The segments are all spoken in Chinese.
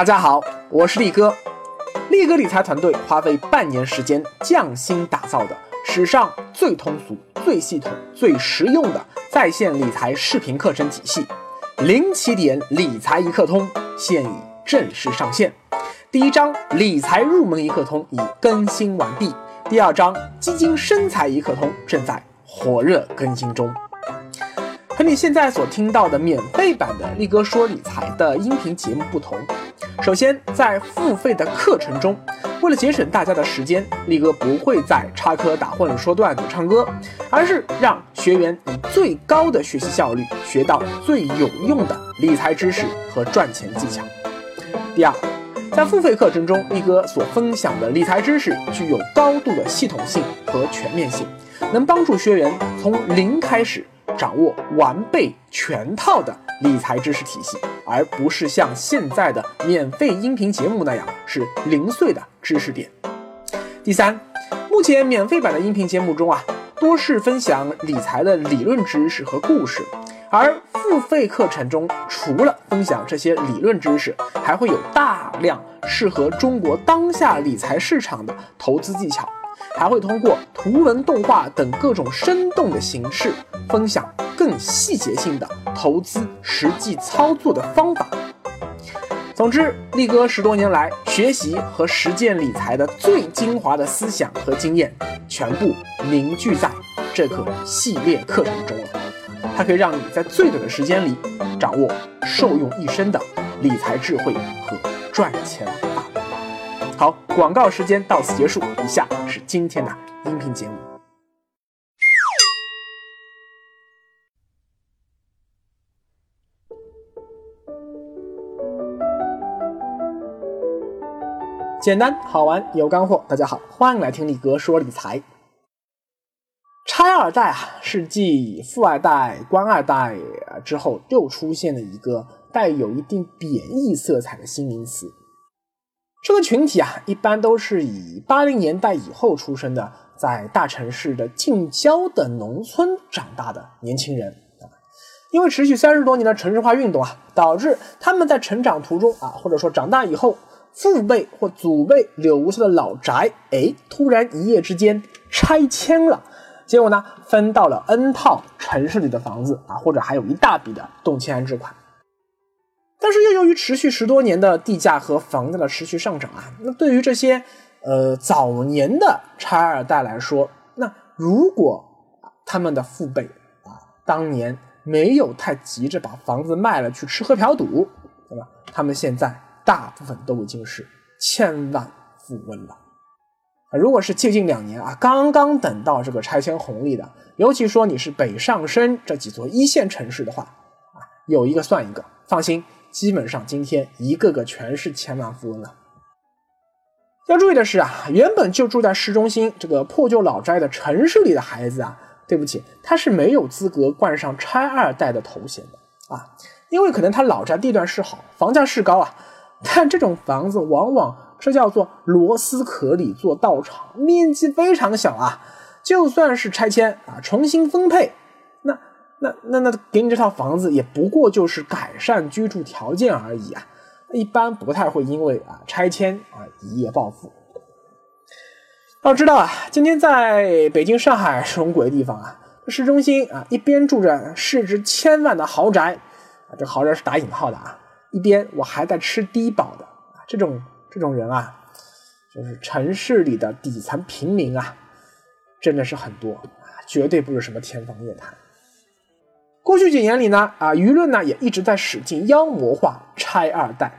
大家好，我是力哥。力哥理财团队花费半年时间匠心打造的史上最通俗、最系统、最实用的在线理财视频课程体系——零起点理财一课通，现已正式上线。第一章理财入门一课通已更新完毕，第二章基金生财一课通正在火热更新中。和你现在所听到的免费版的力哥说理财的音频节目不同。首先，在付费的课程中，为了节省大家的时间，力哥不会再插科打诨、说段子、唱歌，而是让学员以最高的学习效率学到最有用的理财知识和赚钱技巧。第二，在付费课程中，力哥所分享的理财知识具有高度的系统性和全面性，能帮助学员从零开始掌握完备全套的理财知识体系。而不是像现在的免费音频节目那样是零碎的知识点。第三，目前免费版的音频节目中啊，多是分享理财的理论知识和故事，而付费课程中除了分享这些理论知识，还会有大量适合中国当下理财市场的投资技巧，还会通过图文、动画等各种生动的形式分享。更细节性的投资实际操作的方法。总之，力哥十多年来学习和实践理财的最精华的思想和经验，全部凝聚在这个系列课程中了。它可以让你在最短的时间里掌握受用一生的理财智慧和赚钱。好，广告时间到此结束，以下是今天的音频节目。简单好玩有干货，大家好，欢迎来听力哥说理财。拆二代啊，是继富二代、官二代之后又出现的一个带有一定贬义色彩的新名词。这个群体啊，一般都是以八零年代以后出生的，在大城市的近郊的农村长大的年轻人啊。因为持续三十多年的城市化运动啊，导致他们在成长途中啊，或者说长大以后。父辈或祖辈留下的老宅，哎，突然一夜之间拆迁了，结果呢，分到了 N 套城市里的房子啊，或者还有一大笔的动迁安置款。但是又由于持续十多年的地价和房价的持续上涨啊，那对于这些呃早年的拆二代来说，那如果他们的父辈啊当年没有太急着把房子卖了去吃喝嫖赌，对吧？他们现在。大部分都已经是千万富翁了！如果是接近两年啊，刚刚等到这个拆迁红利的，尤其说你是北上深这几座一线城市的话啊，有一个算一个，放心，基本上今天一个个全是千万富翁了。要注意的是啊，原本就住在市中心这个破旧老宅的城市里的孩子啊，对不起，他是没有资格冠上拆二代的头衔的啊，因为可能他老宅地段是好，房价是高啊。但这种房子往往这叫做螺丝壳里做道场，面积非常小啊。就算是拆迁啊，重新分配，那那那给你这套房子也不过就是改善居住条件而已啊，一般不太会因为啊拆迁啊一夜暴富。要知道啊，今天在北京、上海这种鬼地方啊，市中心啊，一边住着市值千万的豪宅啊，这豪宅是打引号的啊。一边我还在吃低保的啊，这种这种人啊，就是城市里的底层平民啊，真的是很多啊，绝对不是什么天方夜谭。过去几年里呢，啊，舆论呢也一直在使劲妖魔化拆二代，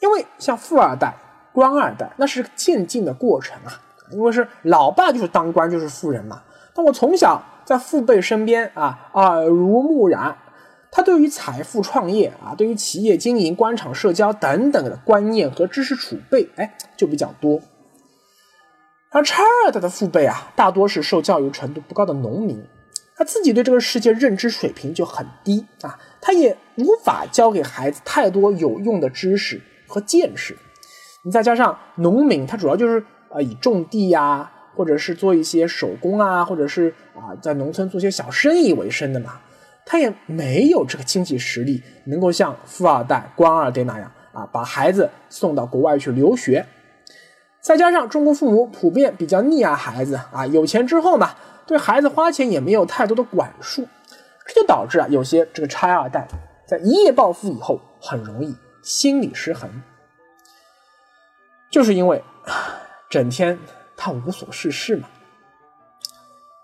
因为像富二代、官二代那是渐进的过程啊，因为是老爸就是当官就是富人嘛，但我从小在父辈身边啊，耳濡目染。他对于财富创业啊，对于企业经营、官场社交等等的观念和知识储备，哎，就比较多。而拆二代的父辈啊，大多是受教育程度不高的农民，他自己对这个世界认知水平就很低啊，他也无法教给孩子太多有用的知识和见识。你再加上农民，他主要就是啊以种地呀，或者是做一些手工啊，或者是啊在农村做些小生意为生的嘛。他也没有这个经济实力，能够像富二代、官二代那样啊，把孩子送到国外去留学。再加上中国父母普遍比较溺爱孩子啊，有钱之后嘛，对孩子花钱也没有太多的管束，这就导致啊，有些这个拆二代在一夜暴富以后，很容易心理失衡，就是因为整天他无所事事嘛。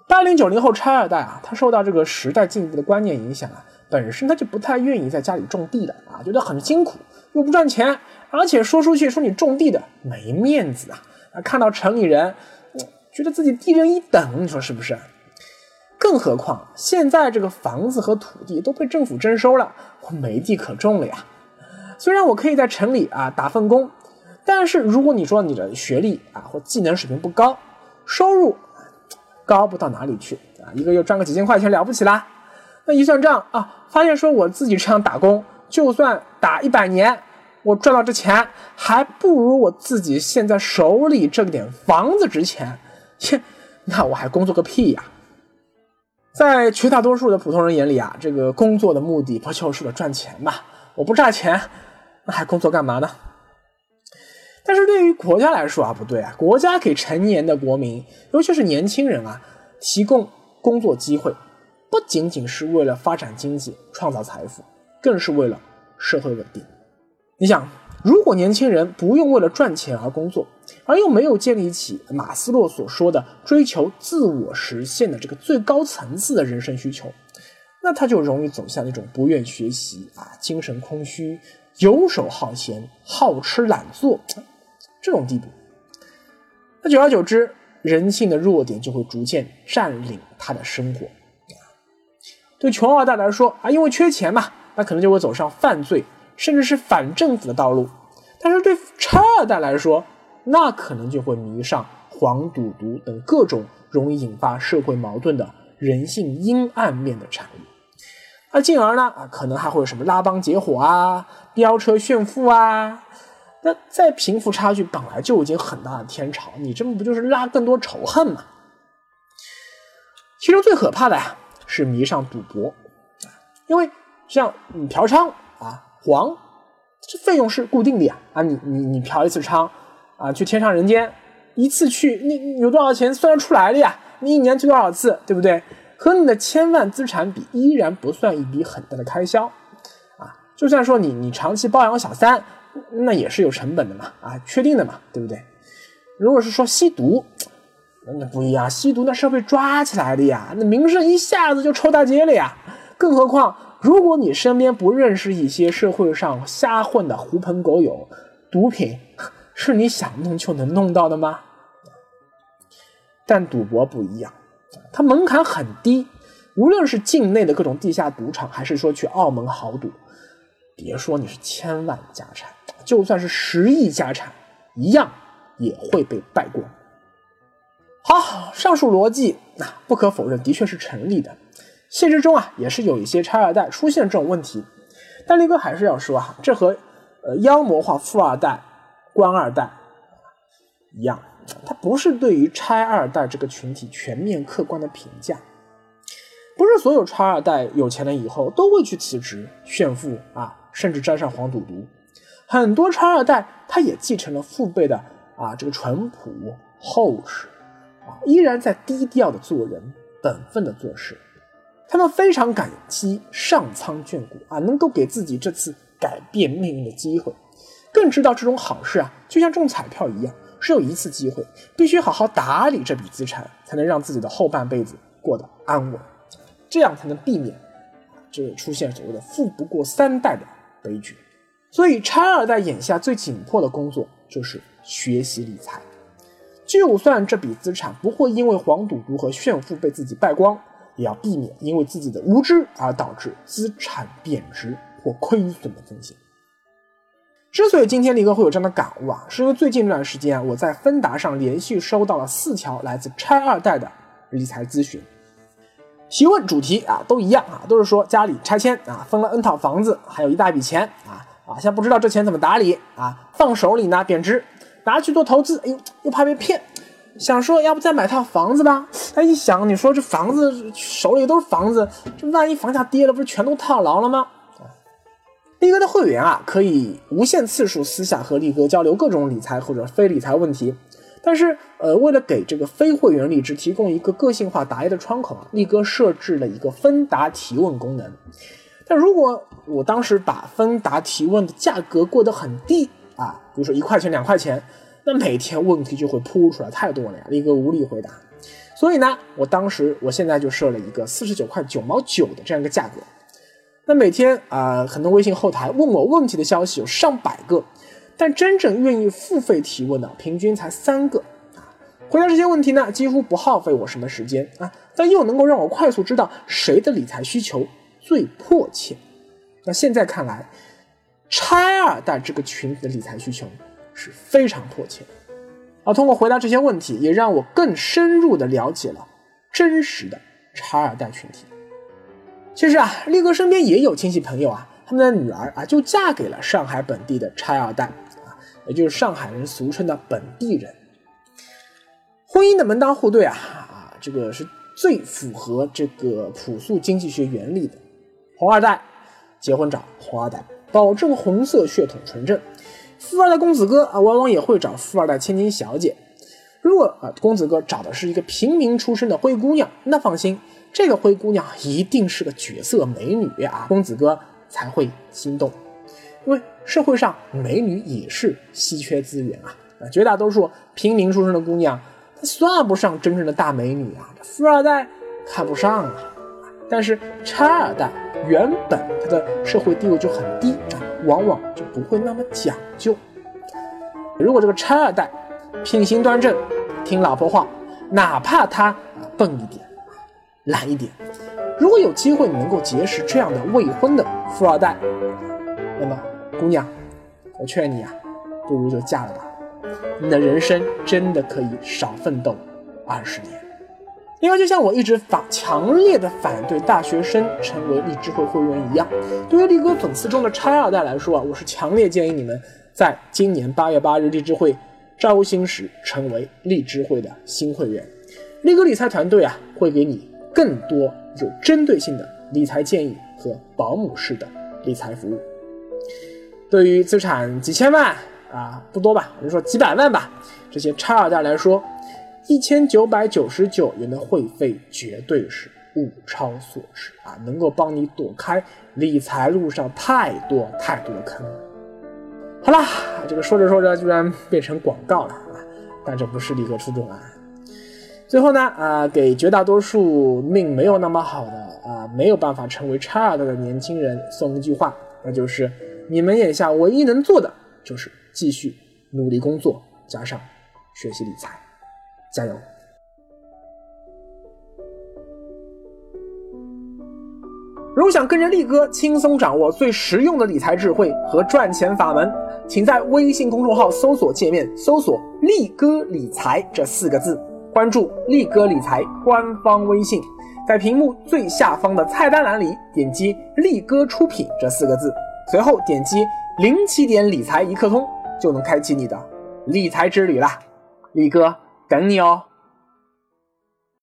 八零九零后拆二代啊，他受到这个时代进步的观念影响啊。本身他就不太愿意在家里种地的啊，觉得很辛苦，又不赚钱，而且说出去说你种地的没面子啊！啊，看到城里人，觉得自己低人一等，你说是不是？更何况现在这个房子和土地都被政府征收了，我没地可种了呀。虽然我可以在城里啊打份工，但是如果你说你的学历啊或技能水平不高，收入高不到哪里去啊，一个月赚个几千块钱了不起啦。那一算账啊，发现说我自己这样打工，就算打一百年，我赚到这钱还不如我自己现在手里这点房子值钱。切，那我还工作个屁呀！在绝大多数的普通人眼里啊，这个工作的目的不就是为了赚钱吗？我不赚钱，那还工作干嘛呢？但是对于国家来说啊，不对啊，国家给成年的国民，尤其是年轻人啊，提供工作机会。不仅仅是为了发展经济、创造财富，更是为了社会稳定。你想，如果年轻人不用为了赚钱而工作，而又没有建立起马斯洛所说的追求自我实现的这个最高层次的人生需求，那他就容易走向那种不愿学习啊、精神空虚、游手好闲、好吃懒做 这种地步。那久而久之，人性的弱点就会逐渐占领他的生活。对穷二代来说啊，因为缺钱嘛，那可能就会走上犯罪，甚至是反政府的道路。但是对拆二代来说，那可能就会迷上黄赌毒等各种容易引发社会矛盾的人性阴暗面的产物。那进而呢啊，可能还会有什么拉帮结伙啊、飙车炫富啊。那在贫富差距本来就已经很大的天朝，你这么不就是拉更多仇恨吗？其中最可怕的呀。是迷上赌博，因为像嫖娼、黄，这费用是固定的呀啊，你你你嫖一次娼啊，去天上人间一次去，你有多少钱算得出来的呀？你一年去多少次，对不对？和你的千万资产比，依然不算一笔很大的开销啊。就算说你你长期包养小三，那也是有成本的嘛啊，确定的嘛，对不对？如果是说吸毒，那不一样，吸毒那是要被抓起来的呀，那名声一下子就臭大街了呀。更何况，如果你身边不认识一些社会上瞎混的狐朋狗友，毒品 是你想弄就能弄到的吗？但赌博不一样，它门槛很低，无论是境内的各种地下赌场，还是说去澳门豪赌，别说你是千万家产，就算是十亿家产，一样也会被败光。好，上述逻辑那不可否认，的确是成立的。现实中啊，也是有一些拆二代出现这种问题。但力哥还是要说啊，这和呃妖魔化富二代、官二代一样，它不是对于拆二代这个群体全面客观的评价。不是所有拆二代有钱了以后都会去辞职炫富啊，甚至沾上黄赌毒。很多拆二代他也继承了父辈的啊这个淳朴厚实啊。依然在低调的做人，本分的做事。他们非常感激上苍眷顾啊，能够给自己这次改变命运的机会，更知道这种好事啊，就像中彩票一样，只有一次机会，必须好好打理这笔资产，才能让自己的后半辈子过得安稳，这样才能避免这出现所谓的富不过三代的悲剧。所以，拆二代眼下最紧迫的工作就是学习理财。就算这笔资产不会因为黄赌毒和炫富被自己败光，也要避免因为自己的无知而导致资产贬值或亏损的风险。之所以今天李哥会有这样的感悟啊，是因为最近这段时间啊，我在芬达上连续收到了四条来自拆二代的理财咨询，提问主题啊都一样啊，都是说家里拆迁啊，分了 N 套房子，还有一大笔钱啊啊，现在不知道这钱怎么打理啊，放手里呢贬值。拿去做投资，哎呦，又怕被骗，想说要不再买套房子吧？哎，一想，你说这房子手里都是房子，这万一房价跌了，不是全都套牢了吗？力哥的会员啊，可以无限次数私下和力哥交流各种理财或者非理财问题。但是，呃，为了给这个非会员荔枝提供一个个性化答疑的窗口啊，力哥设置了一个分答提问功能。但如果我当时把分答提问的价格过得很低啊，比如说一块钱、两块钱，那每天问题就会扑出来太多了呀，力哥无力回答。所以呢，我当时我现在就设了一个四十九块九毛九的这样一个价格。那每天啊，很多微信后台问我问题的消息有上百个，但真正愿意付费提问的平均才三个。回答这些问题呢，几乎不耗费我什么时间啊，但又能够让我快速知道谁的理财需求最迫切。那现在看来，拆二代这个群体的理财需求是非常迫切的。而通过回答这些问题，也让我更深入的了解了真实的拆二代群体。其实啊，力哥身边也有亲戚朋友啊，他们的女儿啊就嫁给了上海本地的拆二代啊，也就是上海人俗称的本地人。婚姻的门当户对啊啊，这个是最符合这个朴素经济学原理的。红二代结婚找红二代，保证红色血统纯正。富二代公子哥啊，往往也会找富二代千金小姐。如果啊，公子哥找的是一个平民出身的灰姑娘，那放心。这个灰姑娘一定是个绝色美女啊，公子哥才会心动。因为社会上美女也是稀缺资源啊，啊，绝大多数平民出身的姑娘，她算不上真正的大美女啊，富二代看不上啊。但是拆二代原本他的社会地位就很低啊，往往就不会那么讲究。如果这个拆二代品行端正，听老婆话，哪怕他笨一点。懒一点，如果有机会你能够结识这样的未婚的富二代，那么姑娘，我劝你啊，不如就嫁了吧，你的人生真的可以少奋斗二十年。另外，就像我一直反强烈的反对大学生成为励志会会员一样，对于力哥粉丝中的拆二代来说啊，我是强烈建议你们在今年八月八日励志会招新时成为励志会的新会员。力哥理财团队啊，会给你。更多有针对性的理财建议和保姆式的理财服务。对于资产几千万啊，不多吧，我们说几百万吧，这些差二代来说，一千九百九十九元的会费绝对是物超所值啊，能够帮你躲开理财路上太多太多的坑。好啦，这个说着说着居然变成广告了啊，但这不是力哥初衷啊。最后呢，啊，给绝大多数命没有那么好的啊，没有办法成为差二代的年轻人送一句话，那就是你们眼下唯一能做的就是继续努力工作，加上学习理财，加油！如果想跟着力哥轻松掌握最实用的理财智慧和赚钱法门，请在微信公众号搜索界面搜索“力哥理财”这四个字。关注力哥理财官方微信，在屏幕最下方的菜单栏里点击“力哥出品”这四个字，随后点击“零起点理财一刻通”，就能开启你的理财之旅啦！力哥等你哦。